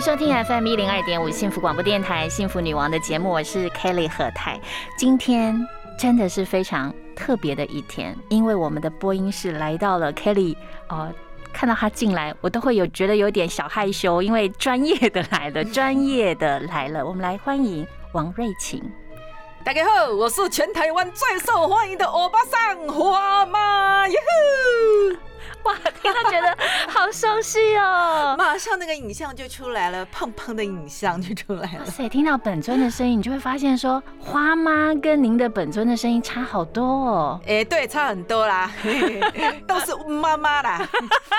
迎收听 FM 一零二点五幸福广播电台《幸福女王》的节目，我是 Kelly 何太。今天真的是非常特别的一天，因为我们的播音室来到了 Kelly 哦，看到他进来，我都会有觉得有点小害羞，因为专业的来了，专业的来了。我们来欢迎王瑞琴。大家好，我是全台湾最受欢迎的欧巴桑花妈耶呼！哇，听到觉得好熟悉哦！马上那个影像就出来了，胖胖的影像就出来了。哇塞，听到本尊的声音，你就会发现说，花妈跟您的本尊的声音差好多哦。哎，对，差很多啦，都是妈妈啦。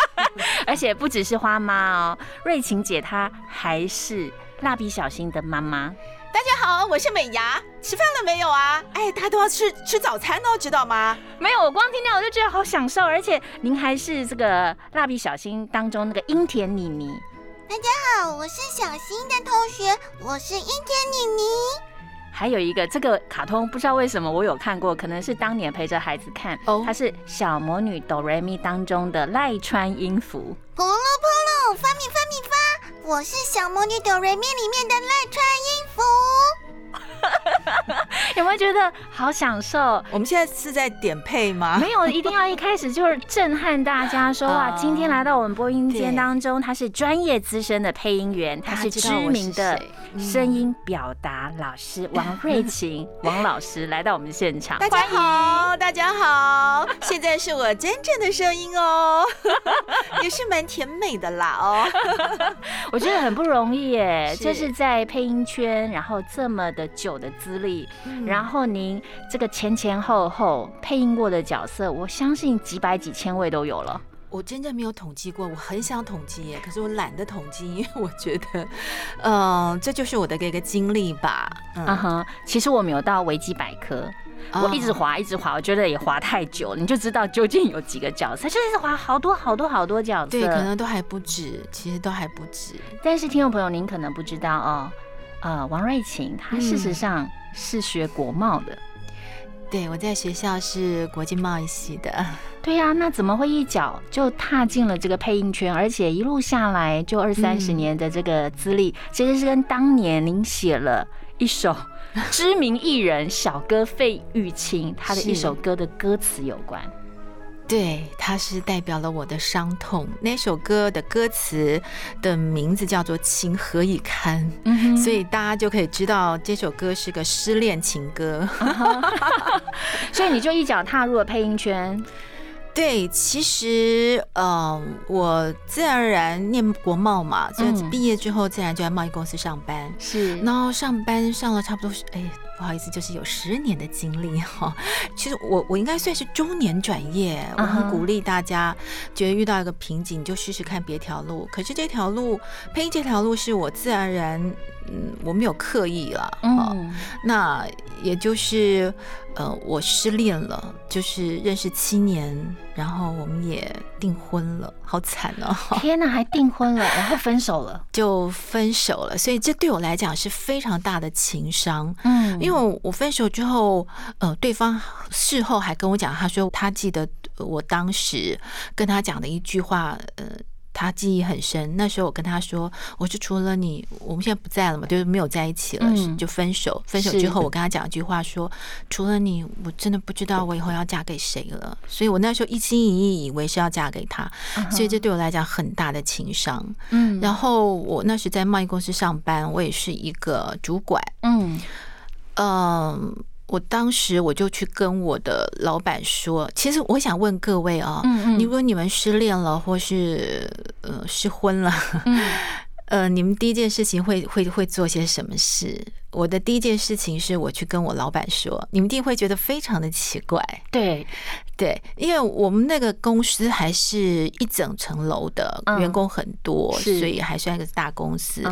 而且不只是花妈哦，瑞琴姐她还是蜡笔小新的妈妈。大家好，我是美牙，吃饭了没有啊？哎，大家都要吃吃早餐哦，知道吗？没有，我光听到我就觉得好享受，而且您还是这个蜡笔小新当中那个樱田妮妮。大家好，我是小新的同学，我是樱田妮妮。还有一个这个卡通，不知道为什么我有看过，可能是当年陪着孩子看哦。它是小魔女哆瑞咪当中的赖川音符。扑噜扑噜，发咪发咪发。我是小魔女哆瑞咪里面的赖川音符，有没有觉得好享受？我们现在是在点配吗？没有，一定要一开始就是震撼大家，说 哇，今天来到我们播音间当中，他是专业资深的配音员，他是知名的。声音表达老师王瑞琴王老师来到我们现场，大家好，大家好，现在是我真正的声音哦，也是蛮甜美的啦哦，我觉得很不容易耶，就是在配音圈，然后这么的久的资历，然后您这个前前后后配音过的角色，我相信几百几千位都有了。我真正没有统计过，我很想统计耶，可是我懒得统计，因为我觉得，嗯，这就是我的一个经历吧。嗯哼，其实我没有到维基百科，我一直滑，一直滑，我觉得也滑太久，你就知道究竟有几个角色，就是滑好多好多好多角色，对，可能都还不止，其实都还不止。但是听众朋友，您可能不知道哦，呃，王瑞琴她事实上是学国贸的。对，我在学校是国际贸易系的。对呀，那怎么会一脚就踏进了这个配音圈，而且一路下来就二三十年的这个资历，其实是跟当年您写了一首 知名艺人小哥费玉清他的一首歌的歌词有关。对，它是代表了我的伤痛。那首歌的歌词的名字叫做《情何以堪》，所以大家就可以知道这首歌是个失恋情歌。所以你就一脚踏入了配音圈。对，其实，嗯，我自然而然念国贸嘛，所以毕业之后自然就在贸易公司上班。是，然后上班上了差不多，哎，不好意思，就是有十年的经历哈。其实我我应该算是中年转业，我很鼓励大家，觉得遇到一个瓶颈，你就试试看别条路。可是这条路配音这条路是我自然而然。嗯，我没有刻意了，嗯，那也就是，呃，我失恋了，就是认识七年，然后我们也订婚了，好惨哦！天哪，还订婚了，然后分手了，就分手了，所以这对我来讲是非常大的情伤，嗯，因为我分手之后，呃，对方事后还跟我讲，他说他记得我当时跟他讲的一句话，呃。他记忆很深，那时候我跟他说，我是除了你，我们现在不在了嘛，就是没有在一起了，就分手。分手之后，我跟他讲一句话，说除了你，我真的不知道我以后要嫁给谁了。所以我那时候一心一意以为是要嫁给他，所以这对我来讲很大的情商。嗯，然后我那时在贸易公司上班，我也是一个主管。嗯，嗯。我当时我就去跟我的老板说，其实我想问各位啊，如果你们失恋了或是呃失婚了，呃，你们第一件事情会会会做些什么事？我的第一件事情是我去跟我老板说，你们一定会觉得非常的奇怪，对对，因为我们那个公司还是一整层楼的，员工很多，所以还算一个大公司。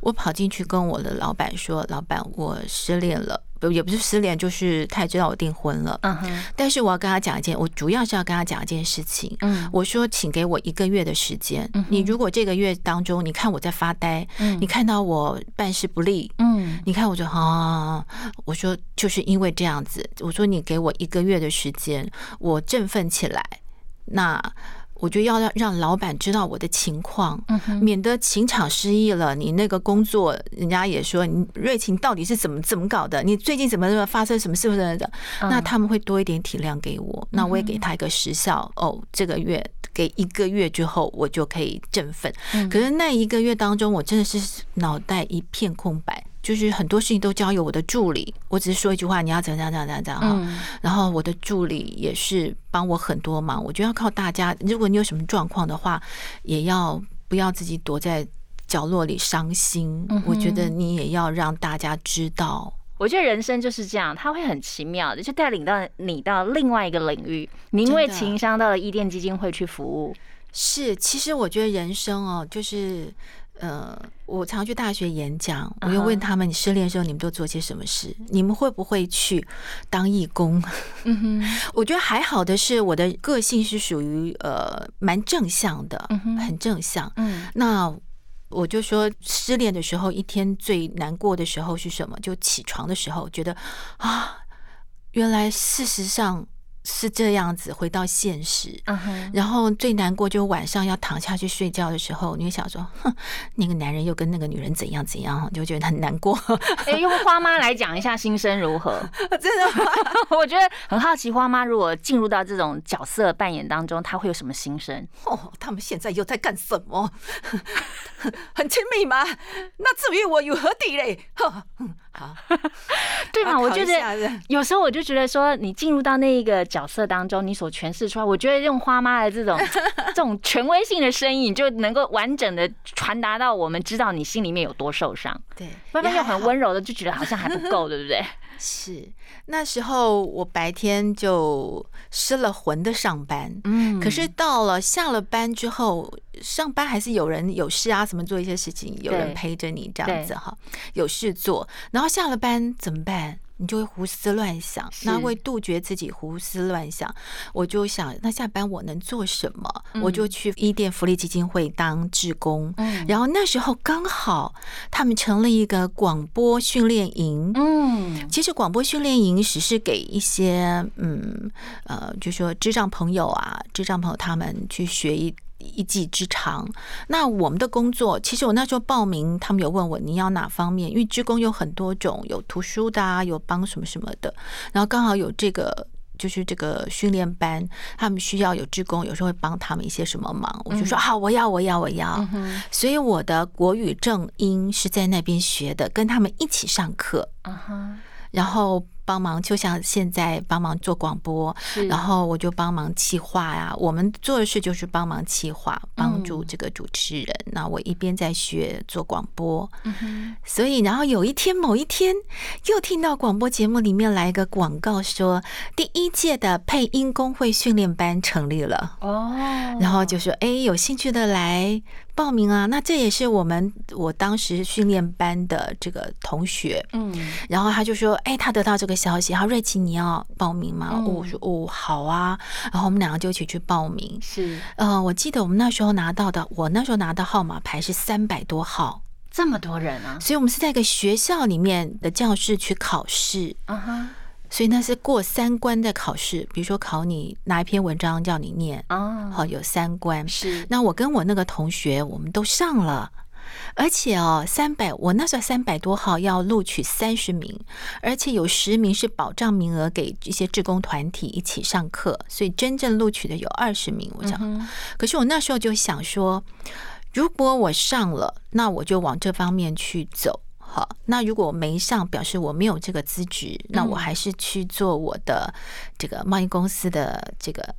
我跑进去跟我的老板说：“老板，我失恋了。”不也不是失恋，就是他也知道我订婚了。嗯哼。但是我要跟他讲一件，我主要是要跟他讲一件事情。嗯。我说，请给我一个月的时间。嗯。你如果这个月当中，你看我在发呆，嗯，你看到我办事不力，嗯，你看我就啊，我说就是因为这样子，我说你给我一个月的时间，我振奋起来，那。我就要让让老板知道我的情况，免得情场失意了。你那个工作，人家也说你瑞琴到底是怎么怎么搞的？你最近怎么发生什么事不是的？那他们会多一点体谅给我，那我也给他一个时效。哦，这个月给一个月之后，我就可以振奋。可是那一个月当中，我真的是脑袋一片空白。就是很多事情都交由我的助理，我只是说一句话，你要怎样怎样怎样怎样哈。然后我的助理也是帮我很多忙，我觉得要靠大家。如果你有什么状况的话，也要不要自己躲在角落里伤心。我觉得你也要让大家知道。我觉得人生就是这样，他会很奇妙的，就带领到你到另外一个领域。你因为情商到了伊甸基金会去服务，是。其实我觉得人生哦，就是。呃，我常去大学演讲，我又问他们：你失恋的时候，你们都做些什么事？你们会不会去当义工？嗯哼，我觉得还好的是，我的个性是属于呃蛮正向的，很正向。嗯，那我就说，失恋的时候，一天最难过的时候是什么？就起床的时候，觉得啊，原来事实上。是这样子，回到现实，然后最难过就晚上要躺下去睡觉的时候，你会想说，哼，那个男人又跟那个女人怎样怎样，就觉得很难过。哎，用花妈来讲一下心声如何？真的，我觉得很好奇，花妈如果进入到这种角色扮演当中，她会有什么心声？哦，他们现在又在干什么？很亲密吗？那至于我有何地嘞？好，对嘛？我觉得有时候我就觉得说，你进入到那一个角色当中，你所诠释出来，我觉得用花妈的这种 这种权威性的声音，就能够完整的传达到我们知道你心里面有多受伤。对，慢慢又很温柔的，就觉得好像还不够，对不对？是那时候我白天就失了魂的上班，嗯，可是到了下了班之后，上班还是有人有事啊，什么做一些事情，有人陪着你这样子哈，有事做，然后下了班怎么办？你就会胡思乱想，那为杜绝自己胡思乱想，我就想，那下班我能做什么？我就去伊甸福利基金会当志工。嗯，然后那时候刚好他们成了一个广播训练营。嗯，其实广播训练营只是给一些嗯呃，就说智障朋友啊，智障朋友他们去学一。一技之长。那我们的工作，其实我那时候报名，他们有问我你要哪方面，因为职工有很多种，有图书的啊，有帮什么什么的。然后刚好有这个，就是这个训练班，他们需要有职工，有时候会帮他们一些什么忙。我就说好，我要，我要，我要。所以我的国语正音是在那边学的，跟他们一起上课。然后。帮忙，就像现在帮忙做广播，然后我就帮忙企划呀。我们做的事就是帮忙企划，帮助这个主持人。那我一边在学做广播，所以然后有一天某一天，又听到广播节目里面来一个广告，说第一届的配音工会训练班成立了哦，然后就说哎，有兴趣的来。报名啊，那这也是我们我当时训练班的这个同学，嗯，然后他就说，哎，他得到这个消息，然后瑞奇你要报名吗？我说哦，好啊，然后我们两个就一起去报名。是，呃，我记得我们那时候拿到的，我那时候拿到号码牌是三百多号，这么多人啊，所以我们是在一个学校里面的教室去考试，啊哈。所以那是过三关的考试，比如说考你哪一篇文章叫你念哦，好有三关。是那我跟我那个同学，我们都上了，而且哦，三百我那时候三百多号要录取三十名，而且有十名是保障名额给一些志工团体一起上课，所以真正录取的有二十名。我想，可是我那时候就想说，如果我上了，那我就往这方面去走。好，那如果没上，表示我没有这个资质，那我还是去做我的这个贸易公司的这个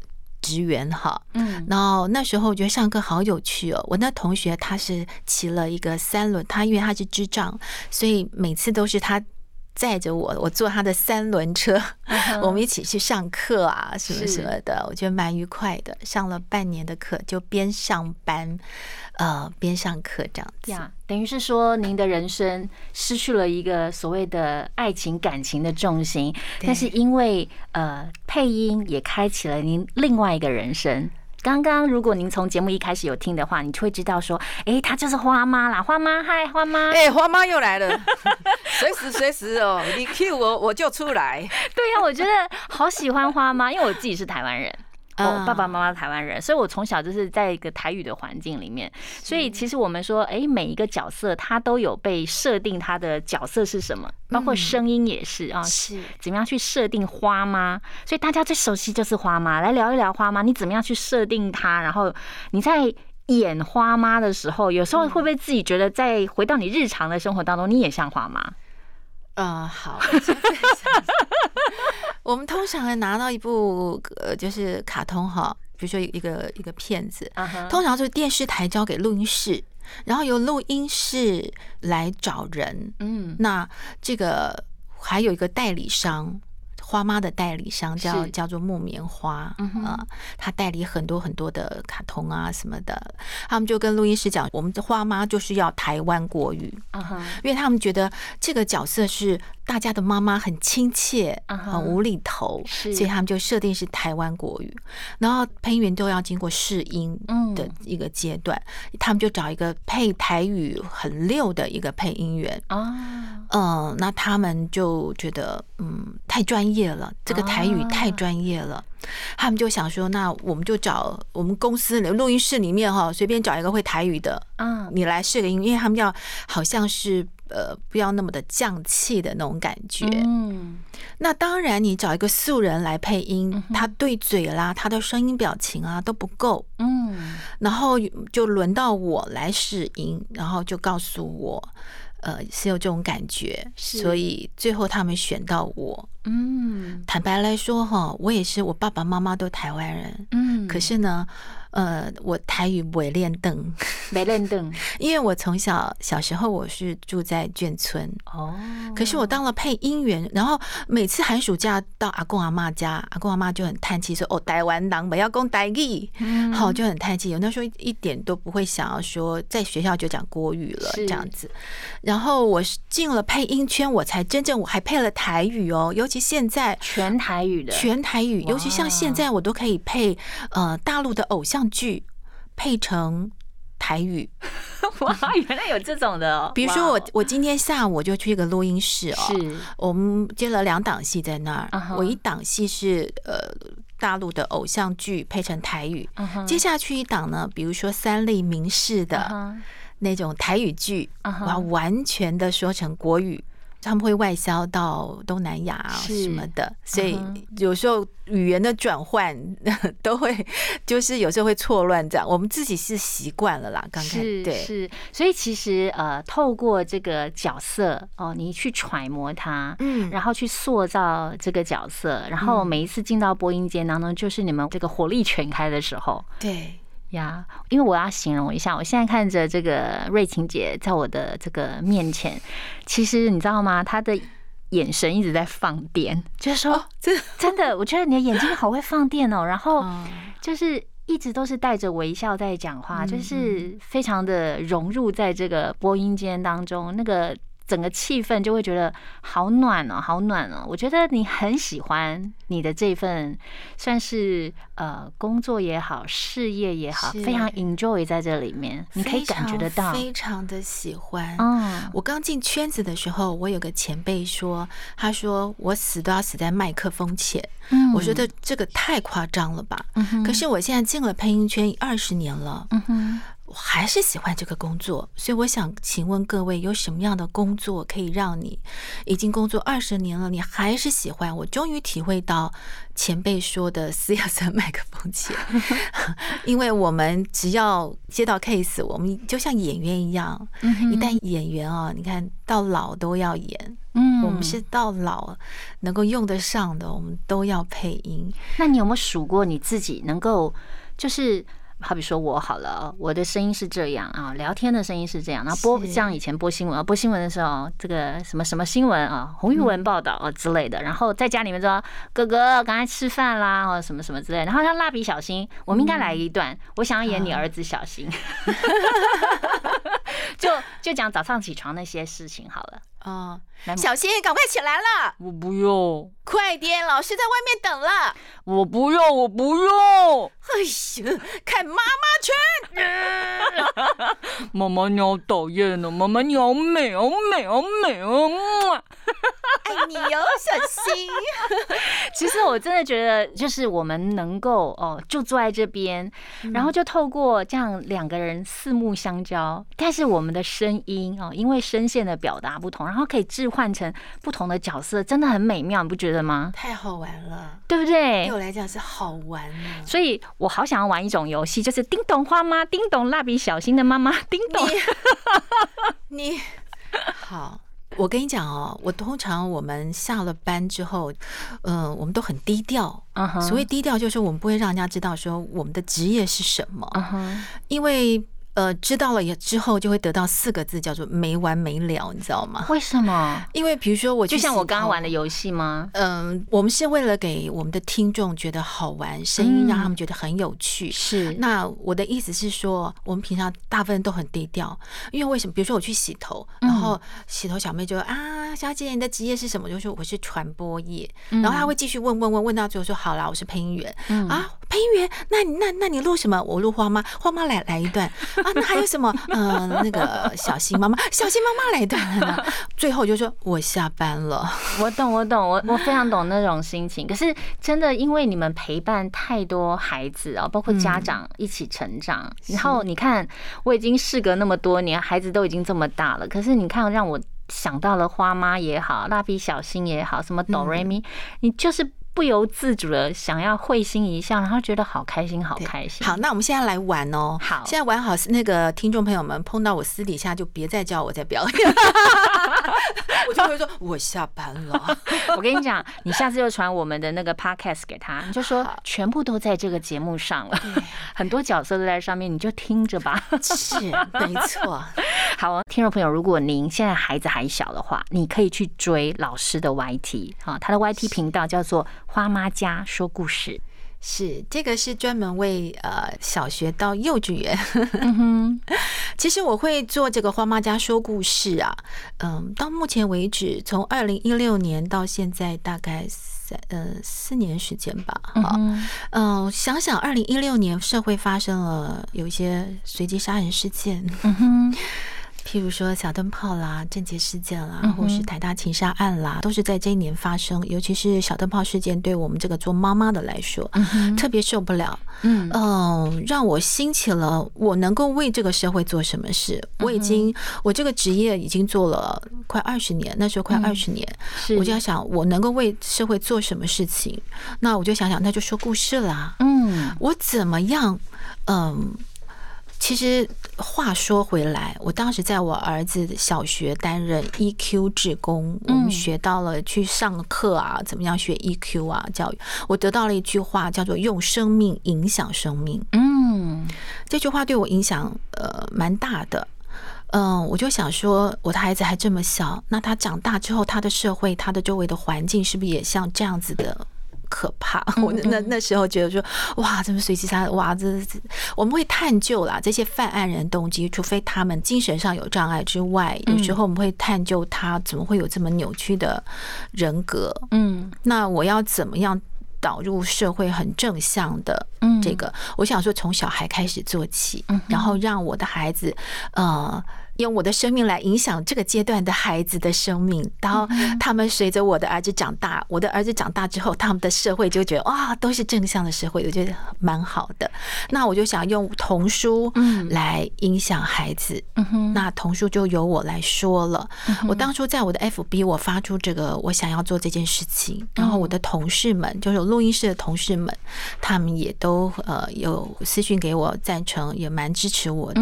职员哈，嗯，然后那时候我觉得上课好有趣哦。我那同学他是骑了一个三轮，他因为他是智障，所以每次都是他。载着我，我坐他的三轮车，我们一起去上课啊，什么什么的，我觉得蛮愉快的。上了半年的课，就边上班，呃，边上课这样子。呀，等于是说，您的人生失去了一个所谓的爱情感情的重心，但是因为呃配音也开启了您另外一个人生。刚刚如果您从节目一开始有听的话，你就会知道说，哎，她就是花妈啦，花妈，嗨，花妈，哎，花妈又来了，随时随时哦，你 Q 我我就出来。对呀，我觉得好喜欢花妈，因为我自己是台湾人。我爸爸妈妈台湾人，所以我从小就是在一个台语的环境里面，所以其实我们说，哎，每一个角色他都有被设定他的角色是什么，包括声音也是啊，是怎么样去设定花妈？所以大家最熟悉就是花妈，来聊一聊花妈，你怎么样去设定她？然后你在演花妈的时候，有时候会不会自己觉得，在回到你日常的生活当中，你也像花妈？嗯，好。我们通常拿到一部呃，就是卡通哈，比如说一个一个片子，通常就是电视台交给录音室，然后由录音室来找人。嗯，那这个还有一个代理商。花妈的代理商叫叫做木棉花啊，他代理很多很多的卡通啊什么的，他们就跟录音师讲，我们的花妈就是要台湾国语，因为他们觉得这个角色是大家的妈妈，很亲切，很无厘头，所以他们就设定是台湾国语，然后配音员都要经过试音的一个阶段，他们就找一个配台语很溜的一个配音员。啊，嗯，那他们就觉得嗯太专业。了，这个台语太专业了，他们就想说，那我们就找我们公司的录音室里面哈，随便找一个会台语的，嗯，你来试个音，因为他们要好像是呃，不要那么的降气的那种感觉，嗯，那当然你找一个素人来配音，他对嘴啦，他的声音表情啊都不够，嗯，然后就轮到我来试音，然后就告诉我。呃，是有这种感觉，所以最后他们选到我。嗯，坦白来说哈，我也是，我爸爸妈妈都台湾人。嗯，可是呢。呃，我台语没练凳，没练凳，因为我从小小时候我是住在眷村哦，可是我当了配音员，然后每次寒暑假到阿公阿妈家，阿公阿妈就很叹气说：“哦，台湾人不要讲台语。”好，就很叹气。有那时候一点都不会想要说在学校就讲国语了这样子。然后我是进了配音圈，我才真正我还配了台语哦，尤其现在全台语的全台语，尤其像现在我都可以配呃大陆的偶像。剧配成台语，哇，原来有这种的。比如说，我我今天下午我就去一个录音室哦，是我们接了两档戏在那儿。我一档戏是呃大陆的偶像剧配成台语，接下去一档呢，比如说三立名士的那种台语剧，我要完全的说成国语。他们会外销到东南亚什么的，所以有时候语言的转换 都会，就是有时候会错乱这样。我们自己是习惯了啦，刚开始对。是，所以其实呃，透过这个角色哦，你去揣摩他，嗯，然后去塑造这个角色，然后每一次进到播音间当中，就是你们这个火力全开的时候，对。呀，因为我要形容一下，我现在看着这个瑞晴姐在我的这个面前，其实你知道吗？她的眼神一直在放电，就是说，真真的，我觉得你的眼睛好会放电哦。然后就是一直都是带着微笑在讲话，就是非常的融入在这个播音间当中，那个。整个气氛就会觉得好暖哦，好暖哦！我觉得你很喜欢你的这份，算是呃工作也好，事业也好，非常 enjoy 在这里面，你可以感觉得到，非常的喜欢。嗯，我刚进圈子的时候，我有个前辈说，他说我死都要死在麦克风前。嗯，我觉得这个太夸张了吧？嗯可是我现在进了配音圈二十年了。嗯哼。我还是喜欢这个工作，所以我想请问各位，有什么样的工作可以让你已经工作二十年了，你还是喜欢？我终于体会到前辈说的“死要在麦克风前”，因为我们只要接到 case，我们就像演员一样，一旦演员啊，你看到老都要演。嗯。嗯，我们是到老能够用得上的，我们都要配音。那你有没有数过你自己能够就是？好比说我好了，我的声音是这样啊，聊天的声音是这样，然后播像以前播新闻啊，播新闻的时候，这个什么什么新闻啊，红玉文报道啊之类的，然后在家里面说哥哥刚才吃饭啦，或者什么什么之类，然后像蜡笔小新，我们应该来一段，我想要演你儿子小新，就就讲早上起床那些事情好了。啊，小新，赶快起来了！我不用，快点，老师在外面等了。我不用，我不用。哎呀，看妈妈圈！妈妈你好讨厌哦，妈妈你好美，好美，好美哦！爱你哟，小新。其实我真的觉得，就是我们能够哦，就坐在这边，然后就透过这样两个人四目相交，但是我们的声音哦，因为声线的表达不同，然后可以置换成不同的角色，真的很美妙，你不觉得吗？太好玩了，对不对？对我来讲是好玩所以我好想要玩一种游戏，就是叮咚花妈，叮咚蜡笔小新的妈妈，叮咚。你好。我跟你讲哦，我通常我们下了班之后，嗯，我们都很低调。所谓低调，就是我们不会让人家知道说我们的职业是什么，因为。呃，知道了也之后就会得到四个字，叫做没完没了，你知道吗？为什么？因为比如说我就像我刚刚玩的游戏吗？嗯，我们是为了给我们的听众觉得好玩，声音让他们觉得很有趣。是。那我的意思是说，我们平常大部分都很低调，因为为什么？比如说我去洗头，然后洗头小妹就啊，小姐你的职业是什么？就说我是传播业，然后她会继续问问问问到最后说好啦，我是配音员啊，配音员，那那那你录什么？我录花妈，花妈来来一段。啊，那还有什么？嗯，那个小新妈妈，小新妈妈来一段了。最后就说我下班了。我懂，我懂，我我非常懂那种心情。可是真的，因为你们陪伴太多孩子啊，包括家长一起成长。然后你看，我已经事隔那么多年，孩子都已经这么大了。可是你看，让我想到了花妈也好，蜡笔小新也好，什么哆瑞咪，你就是。不由自主的想要会心一笑，然后觉得好开心，好开心。好，那我们现在来玩哦。好，现在玩好，那个听众朋友们碰到我私底下就别再叫我在表演，我就会说我下班了。我跟你讲，你下次就传我们的那个 podcast 给他，你就说全部都在这个节目上了，很多角色都在上面，你就听着吧。是，没错。好，听众朋友，如果您现在孩子还小的话，你可以去追老师的 YT 啊，他的 YT 频道叫做。花妈家说故事，是这个是专门为呃小学到幼稚园。其实我会做这个花妈家说故事啊，嗯，到目前为止，从二零一六年到现在，大概三呃四年时间吧。好，嗯，想想二零一六年社会发生了有一些随机杀人事件。譬如说小灯泡啦、政界事件啦，或是台大情杀案啦，都是在这一年发生。尤其是小灯泡事件，对我们这个做妈妈的来说，特别受不了。嗯嗯，让我兴起了我能够为这个社会做什么事。我已经，我这个职业已经做了快二十年，那时候快二十年，我就要想我能够为社会做什么事情。那我就想想，那就说故事啦。嗯，我怎么样？嗯。其实话说回来，我当时在我儿子小学担任 EQ 志工，我们学到了去上课啊，怎么样学 EQ 啊教育。我得到了一句话，叫做“用生命影响生命”。嗯，这句话对我影响呃蛮大的。嗯，我就想说，我的孩子还这么小，那他长大之后，他的社会、他的周围的环境，是不是也像这样子的？可怕！我那那时候觉得说，哇，怎么随机杀？哇，这这我们会探究啦，这些犯案人动机，除非他们精神上有障碍之外，有时候我们会探究他怎么会有这么扭曲的人格。嗯，那我要怎么样导入社会很正向的这个？我想说，从小孩开始做起，然后让我的孩子，呃。用我的生命来影响这个阶段的孩子的生命，当他们随着我的儿子长大，我的儿子长大之后，他们的社会就觉得哇，都是正向的社会，我觉得蛮好的。那我就想用童书来影响孩子，那童书就由我来说了。我当初在我的 FB 我发出这个，我想要做这件事情，然后我的同事们，就是录音室的同事们，他们也都呃有私信给我赞成，也蛮支持我的，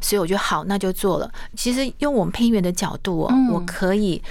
所以我就好，那就做了。其实用我们配音员的角度，我可以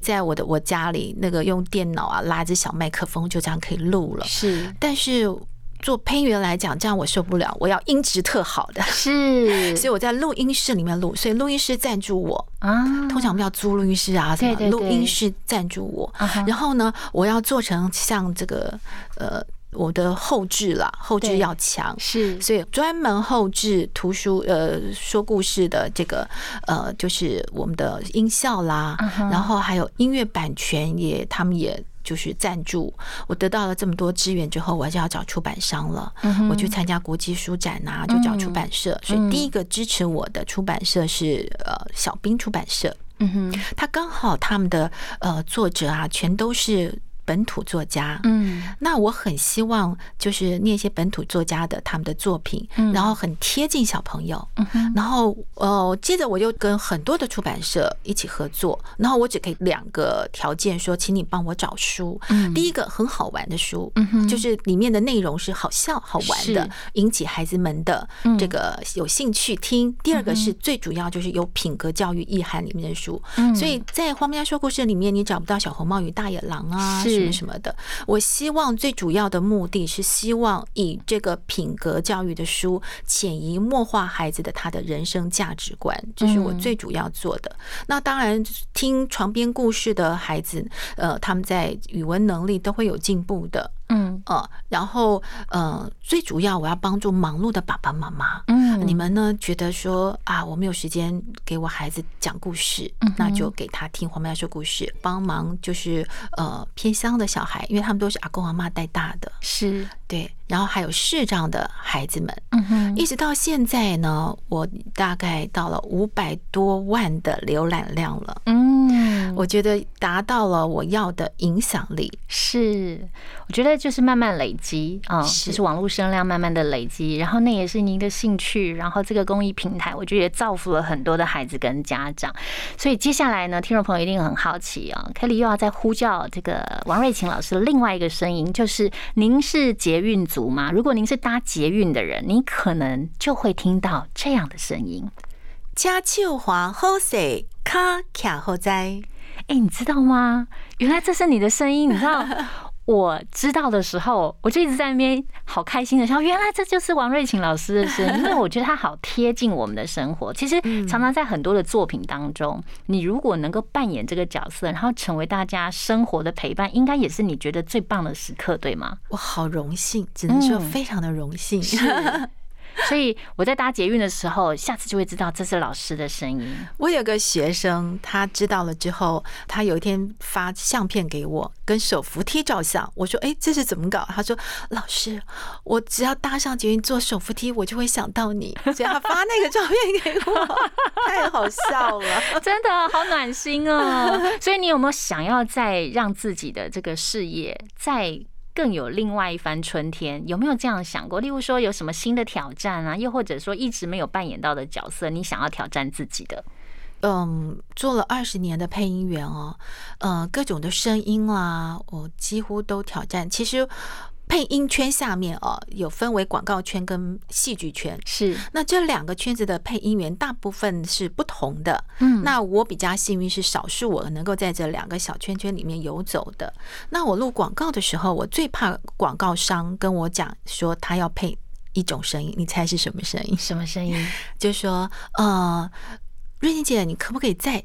在我的我家里那个用电脑啊拉着小麦克风就这样可以录了。是，但是做配音员来讲，这样我受不了，我要音质特好的。是，所以我在录音室里面录，所以录音室赞助我。啊，通常我们要租录音室啊，什么录音室赞助我。然后呢，我要做成像这个呃我的后置啦，后置要强。是所以专门后置图书呃说故事的这个呃就是我们的音效啦然后还有音乐版权也他们也就是赞助。我得到了这么多资源之后，我就要找出版商了。嗯我去参加国际书展啊，就找出版社。所以第一个支持我的出版社是呃小兵出版社。嗯哼，他刚好他们的呃作者啊，全都是本土作家。嗯。那我很希望就是念一些本土作家的他们的作品，嗯。然后很贴近小朋友。嗯哼，然后呃，接着我又跟很多的出版社一起合作，然后我只可以两个条件说，请你帮我找书。嗯。第一个很好玩的书，嗯哼。就是里面的内容是好笑好玩的，引起孩子们的嗯。这个有兴趣听。第二个是最主要就是有品格教育意涵里面的书，嗯。所以在荒喵说故事里面，你找不到小红帽与大野狼啊是什么什么的。我希望最主要的目的是希望以这个品格教育的书潜移默化孩子的他的人生价值观，这是我嗯最主要做的。那当然，听床边故事的孩子，呃，他们在语文能力都会有进步的。嗯。呃，然后呃，最主要我要帮助忙碌的爸爸妈妈。嗯。你们呢觉得说啊，我没有时间给我孩子讲故事，嗯那就给他听黄妈说故事，帮忙就是呃偏乡的小孩，因为他们都是阿公阿妈带大的，是，对，然后还有视障的孩子们。嗯哼，一直到现在呢，我大概到了五百多万的浏览量了，嗯，我觉得达到了我要的影响力。是，我觉得就是慢慢累积啊，是就是网络声量慢慢的累积，然后那也是您的兴趣，然后这个公益平台，我觉得也造福了很多的孩子跟家长。所以接下来呢，听众朋友一定很好奇啊，Kelly 又要再呼叫这个王瑞琴老师的另外一个声音，就是您是捷运族吗？如果您是搭捷运的人，你可能就会听到这样的声音。家手华好势，卡卡好在。哎、你知道吗？原来这是你的声音，你知道？我知道的时候，我就一直在那边好开心的笑，原来这就是王瑞琴老师的声音，因为我觉得他好贴近我们的生活。其实常常在很多的作品当中，你如果能够扮演这个角色，然后成为大家生活的陪伴，应该也是你觉得最棒的时刻，对吗？我好荣幸，只能说嗯非常的荣幸。所以我在搭捷运的时候，下次就会知道这是老师的声音。我有个学生，他知道了之后，他有一天发相片给我，跟手扶梯照相。我说：“哎，这是怎么搞？”他说：“老师，我只要搭上捷运坐手扶梯，我就会想到你。”所以他发那个照片给我，太好笑了。真的好暖心哦！所以你有没有想要再让自己的这个事业再更有另外一番春天？有没有这样想过？例如说有什么新的挑战啊，又或者说一直没有扮演到的角色，你想要挑战自己的？嗯，做了二十年的配音员哦，嗯，各种的声音啦，我几乎都挑战。其实配音圈下面哦，有分为广告圈跟戏剧圈。是，那这两个圈子的配音员大部分是不同的。嗯那我比较幸运是少数我能够在这两个小圈圈里面游走的。那我录广告的时候，我最怕广告商跟我讲说他要配一种声音，你猜是什么声音？什么声音？就说呃，瑞欣姐，你可不可以再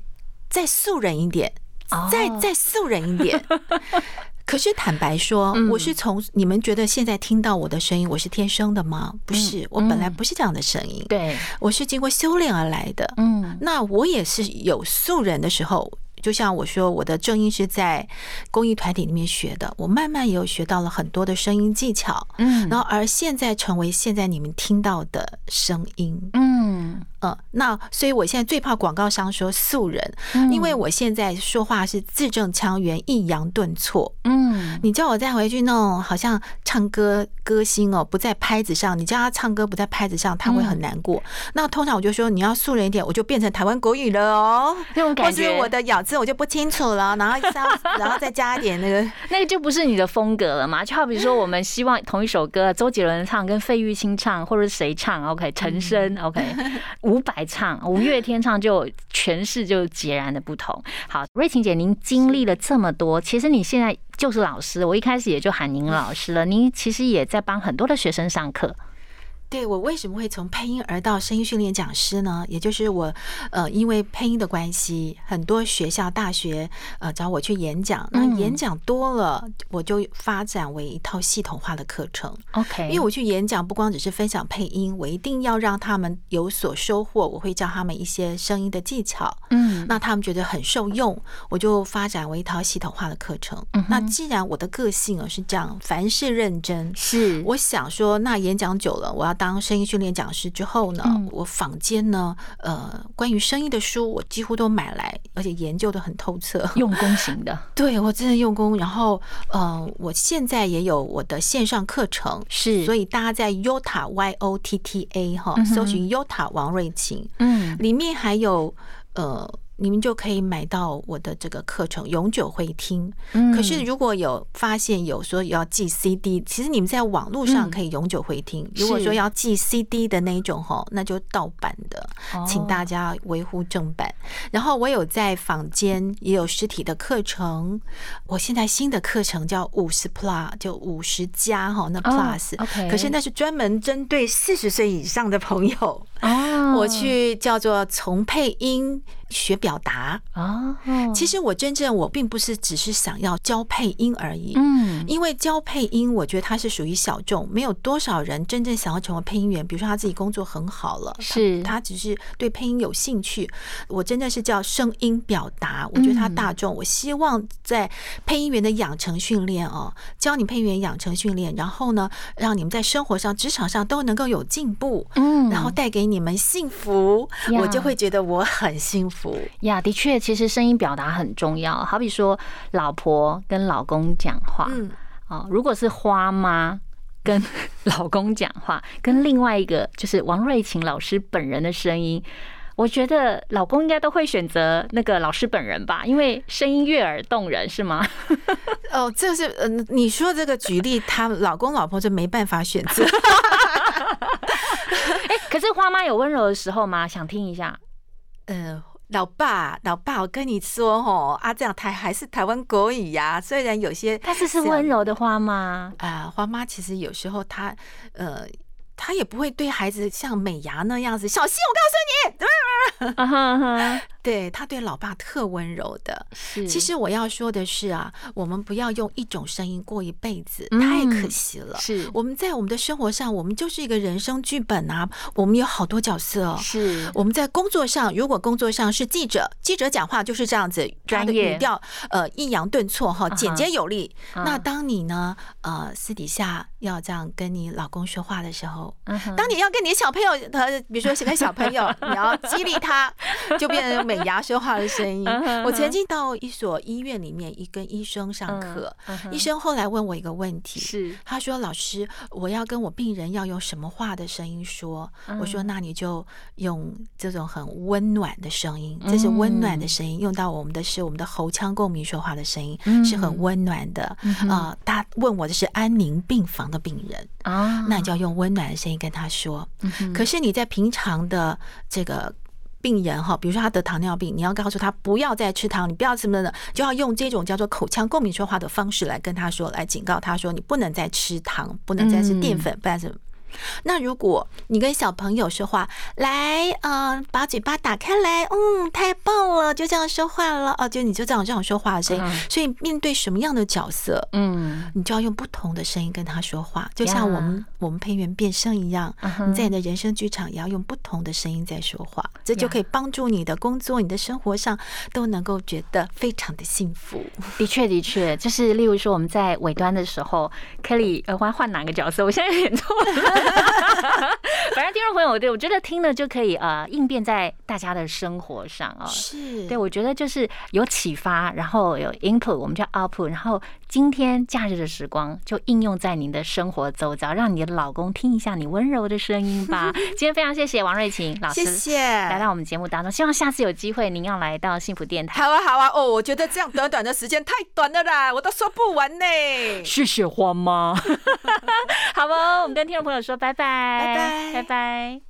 再素人一点，哦再再素人一点？可是坦白说，嗯。我是从你们觉得现在听到我的声音，我是天生的吗？不是，我本来不是这样的声音，对，我是经过修炼而来的。嗯。那我也是有素人的时候，就像我说，我的正音是在公益团体里面学的，我慢慢也有学到了很多的声音技巧，嗯。然后而现在成为现在你们听到的声音。嗯，嗯，那所以我现在最怕广告商说素人，嗯因为我现在说话是字正腔圆、抑扬顿挫。嗯你叫我再回去弄好像唱歌歌星哦，不在拍子上，你叫他唱歌不在拍子上，他会很难过。那通常我就说你要素人一点，我就变成台湾国语了哦，那种感觉，是我的咬字我就不清楚了，然后再 然后再加一点那个。那个就不是你的风格了嘛？就好比说，我们希望同一首歌，周杰伦唱跟费玉清唱，或者是谁唱，OK，陈升，OK，伍佰唱、五月天唱，就诠释就截然的不同。好，瑞晴姐，您经历了这么多，其实你现在就是老师，我一开始也就喊您老师了。您其实也在帮很多的学生上课。对我为什么会从配音而到声音训练讲师呢？也就是我，呃，因为配音的关系，很多学校、大学，呃，找我去演讲。那演讲多了，我就发展为一套系统化的课程。OK，因为我去演讲，不光只是分享配音，我一定要让他们有所收获。我会教他们一些声音的技巧。嗯，那他们觉得很受用，我就发展为一套系统化的课程。那既然我的个性啊是这样，凡事认真，是我想说，那演讲久了，我要。当声音训练讲师之后呢，我坊间呢，呃，关于声音的书我几乎都买来，而且研究的很透彻，用功型的。对我真的用功。然后，呃，我现在也有我的线上课程，是，所以大家在 Yota Y O T T A 哈，搜寻 Yota 王瑞琴，嗯，里面还有呃。你们就可以买到我的这个课程，永久会听。嗯，可是如果有发现有说要寄 CD，其实你们在网络上可以永久会听。如果说要寄 CD 的那一种哈，那就盗版的，请大家维护正版。然后我有在坊间也有实体的课程，我现在新的课程叫五十 Plus，就五十加哈，那 Plus。OK，可是那是专门针对四十岁以上的朋友。哦，我去叫做从配音。学表达啊，其实我真正我并不是只是想要教配音而已，嗯，因为教配音，我觉得它是属于小众，没有多少人真正想要成为配音员。比如说他自己工作很好了，是他只是对配音有兴趣。我真的是叫声音表达，我觉得他大众。我希望在配音员的养成训练哦，教你配音员养成训练，然后呢，让你们在生活上、职场上都能够有进步，嗯，然后带给你们幸福，我就会觉得我很幸福。呀，的确，其实声音表达很重要。好比说，老婆跟老公讲话，嗯，哦，如果是花妈跟 老公讲话，跟另外一个就是王瑞琴老师本人的声音，我觉得老公应该都会选择那个老师本人吧，因为声音悦耳动人，是吗？哦，这是嗯，你说这个举例，他老公老婆就没办法选择。哎，可是花妈有温柔的时候吗？想听一下。嗯。老爸，老爸，我跟你说哦，啊，这样台还是台湾国语呀。虽然有些，但是是温柔的花妈啊，花妈其实有时候她，呃，她也不会对孩子像美牙那样子。小心，我告诉你。对他对老爸特温柔的，其实我要说的是啊，我们不要用一种声音过一辈子，太可惜了。是我们在我们的生活上，我们就是一个人生剧本啊，我们有好多角色。是我们在工作上，如果工作上是记者，记者讲话就是这样子，专业语调，呃，抑扬顿挫哈，简洁有力。那当你呢，呃，私底下要这样跟你老公说话的时候，当你要跟你的小朋友，呃，比如说跟小朋友，你要激励他，就变成美。牙说话的声音。我曾经到一所医院里面，一跟医生上课，医生后来问我一个问题，是他说：“老师，我要跟我病人要用什么话的声音说？”我说：“那你就用这种很温暖的声音，这是温暖的声音，用到我们的是我们的喉腔共鸣说话的声音，是很温暖的啊。”他问我的是安宁病房的病人啊，那你就要用温暖的声音跟他说。可是你在平常的这个。病人哈，比如说他得糖尿病，你要告诉他不要再吃糖，你不要什么的，就要用这种叫做口腔共鸣说话的方式来跟他说，来警告他说，你不能再吃糖，不能再吃淀粉，不然什么。那如果你跟小朋友说话，来，嗯，把嘴巴打开来，嗯，太棒了，就这样说话了，哦，就你就这样这样说话的声音。所以面对什么样的角色，嗯，你就要用不同的声音跟他说话，就像我们我们配音员变声一样，你在你的人生剧场也要用不同的声音在说话，这就可以帮助你的工作、你的生活上都能够觉得非常的幸福。的确，的确，就是例如说我们在尾端的时候，Kelly 呃，换换哪个角色？我现在有点错了。反正听众朋友，对我觉得听了就可以呃应变在大家的生活上啊。是，对我觉得就是有启发，然后有 input，我们叫 output，然后今天假日的时光就应用在您的生活周遭，让你的老公听一下你温柔的声音吧。今天非常谢谢王瑞琴老师，谢谢来到我们节目当中，希望下次有机会您要来到幸福电台。好啊，好啊，哦，我觉得这样短短的时间太短了啦，我都说不完呢。谢谢花妈，好哦？我们跟听众朋友说拜拜，拜拜，拜拜。